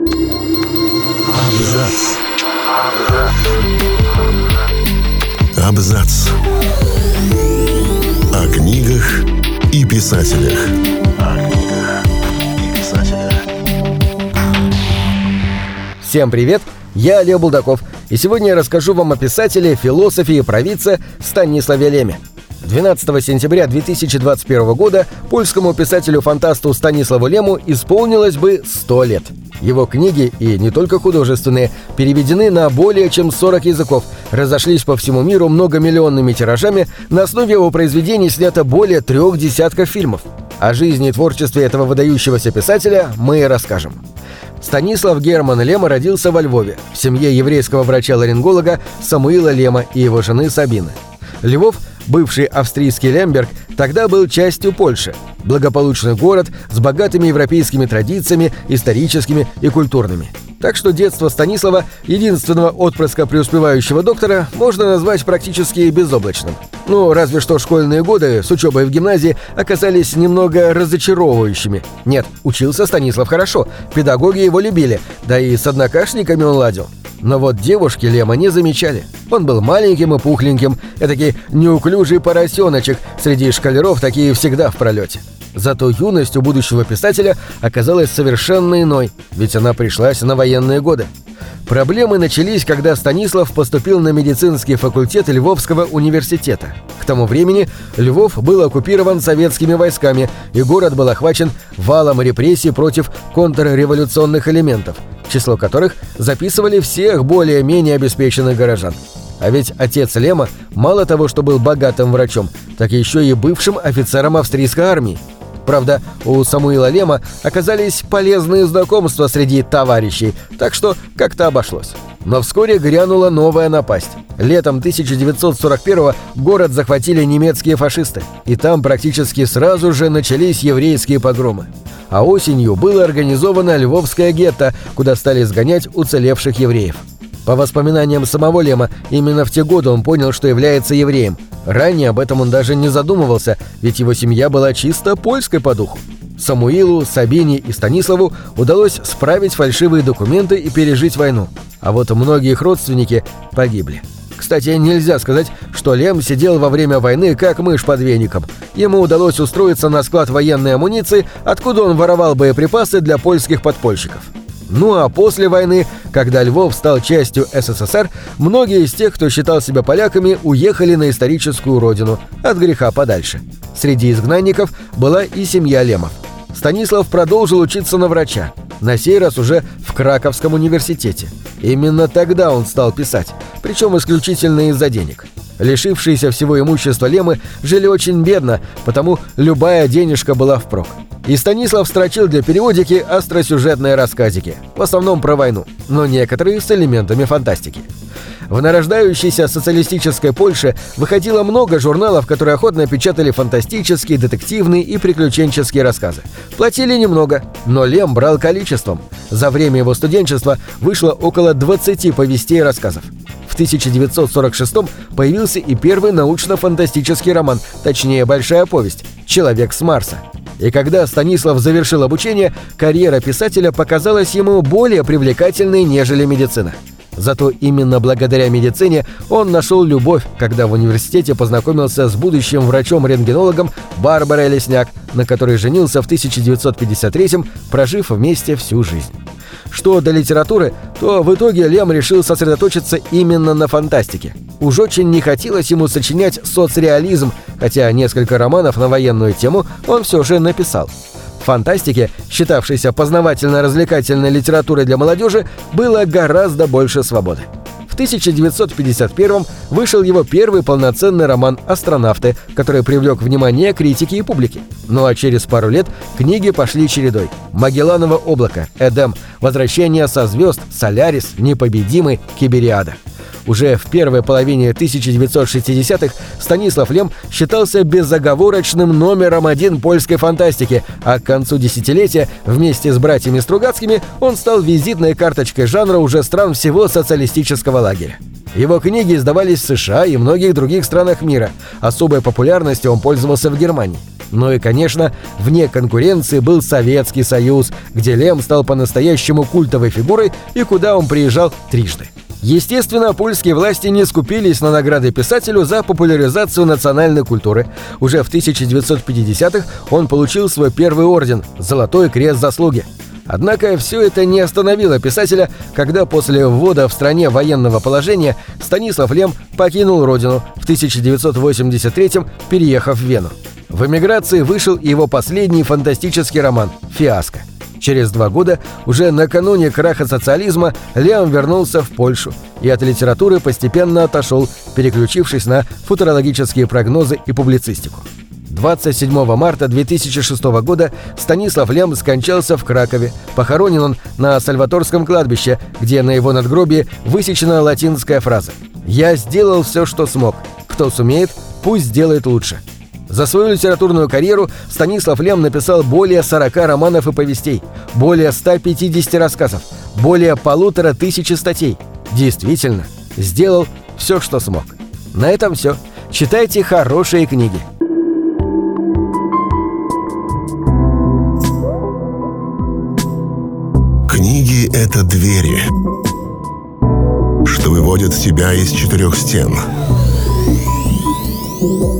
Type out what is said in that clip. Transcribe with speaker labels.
Speaker 1: Абзац. Абзац. О книгах и писателях.
Speaker 2: Всем привет! Я Олег Булдаков, и сегодня я расскажу вам о писателе, философе и провидце Станиславе Леме. 12 сентября 2021 года польскому писателю-фантасту Станиславу Лему исполнилось бы 100 лет. Его книги, и не только художественные, переведены на более чем 40 языков, разошлись по всему миру многомиллионными тиражами, на основе его произведений снято более трех десятков фильмов. О жизни и творчестве этого выдающегося писателя мы и расскажем. Станислав Герман Лема родился во Львове, в семье еврейского врача-ларинголога Самуила Лема и его жены Сабины. Львов, бывший австрийский Лемберг, тогда был частью Польши. Благополучный город с богатыми европейскими традициями, историческими и культурными. Так что детство Станислава, единственного отпрыска преуспевающего доктора, можно назвать практически безоблачным. Ну, разве что школьные годы с учебой в гимназии оказались немного разочаровывающими. Нет, учился Станислав хорошо, педагоги его любили, да и с однокашниками он ладил. Но вот девушки Лема не замечали. Он был маленьким и пухленьким, этакий неуклюжий поросеночек, среди шкалеров такие всегда в пролете. Зато юность у будущего писателя оказалась совершенно иной, ведь она пришлась на военные годы. Проблемы начались, когда Станислав поступил на медицинский факультет Львовского университета. К тому времени Львов был оккупирован советскими войсками, и город был охвачен валом репрессий против контрреволюционных элементов, число которых записывали всех более-менее обеспеченных горожан. А ведь отец Лема мало того, что был богатым врачом, так еще и бывшим офицером австрийской армии. Правда, у Самуила Лема оказались полезные знакомства среди товарищей, так что как-то обошлось. Но вскоре грянула новая напасть. Летом 1941 город захватили немецкие фашисты, и там практически сразу же начались еврейские погромы. А осенью было организовано Львовское гетто, куда стали сгонять уцелевших евреев. По воспоминаниям самого Лема, именно в те годы он понял, что является евреем. Ранее об этом он даже не задумывался, ведь его семья была чисто польской по духу. Самуилу, Сабине и Станиславу удалось справить фальшивые документы и пережить войну. А вот многие их родственники погибли. Кстати, нельзя сказать, что Лем сидел во время войны как мышь под веником. Ему удалось устроиться на склад военной амуниции, откуда он воровал боеприпасы для польских подпольщиков. Ну а после войны, когда Львов стал частью СССР, многие из тех, кто считал себя поляками, уехали на историческую родину, от греха подальше. Среди изгнанников была и семья Лемов. Станислав продолжил учиться на врача, на сей раз уже в Краковском университете. Именно тогда он стал писать, причем исключительно из-за денег. Лишившиеся всего имущества Лемы жили очень бедно, потому любая денежка была впрок. И Станислав строчил для периодики остросюжетные рассказики, в основном про войну, но некоторые с элементами фантастики. В нарождающейся социалистической Польше выходило много журналов, которые охотно печатали фантастические, детективные и приключенческие рассказы. Платили немного, но Лем брал количеством. За время его студенчества вышло около 20 повестей и рассказов. В 1946 появился и первый научно-фантастический роман, точнее большая повесть «Человек с Марса». И когда Станислав завершил обучение, карьера писателя показалась ему более привлекательной, нежели медицина. Зато именно благодаря медицине он нашел любовь, когда в университете познакомился с будущим врачом-рентгенологом Барбарой Лесняк, на которой женился в 1953-м, прожив вместе всю жизнь. Что до литературы, то в итоге Лем решил сосредоточиться именно на фантастике. Уж очень не хотелось ему сочинять соцреализм, хотя несколько романов на военную тему он все же написал. В фантастике, считавшейся познавательно-развлекательной литературой для молодежи, было гораздо больше свободы. В 1951 вышел его первый полноценный роман «Астронавты», который привлек внимание критики и публики. Ну а через пару лет книги пошли чередой. «Магелланово облако», «Эдем», «Возвращение со звезд», «Солярис», «Непобедимый», «Кибериада». Уже в первой половине 1960-х Станислав Лем считался безоговорочным номером один польской фантастики, а к концу десятилетия вместе с братьями Стругацкими он стал визитной карточкой жанра уже стран всего социалистического лагеря. Его книги издавались в США и многих других странах мира. Особой популярностью он пользовался в Германии. Ну и, конечно, вне конкуренции был Советский Союз, где Лем стал по-настоящему культовой фигурой и куда он приезжал трижды. Естественно, польские власти не скупились на награды писателю за популяризацию национальной культуры. Уже в 1950-х он получил свой первый орден – Золотой крест заслуги. Однако все это не остановило писателя, когда после ввода в стране военного положения Станислав Лем покинул родину в 1983-м, переехав в Вену. В эмиграции вышел его последний фантастический роман «Фиаско». Через два года, уже накануне краха социализма, Леон вернулся в Польшу и от литературы постепенно отошел, переключившись на футурологические прогнозы и публицистику. 27 марта 2006 года Станислав Лем скончался в Кракове. Похоронен он на Сальваторском кладбище, где на его надгробии высечена латинская фраза «Я сделал все, что смог. Кто сумеет, пусть сделает лучше». За свою литературную карьеру Станислав Лем написал более 40 романов и повестей, более 150 рассказов, более полутора тысячи статей. Действительно, сделал все, что смог. На этом все. Читайте хорошие книги.
Speaker 1: Книги — это двери, что выводят тебя из четырех стен —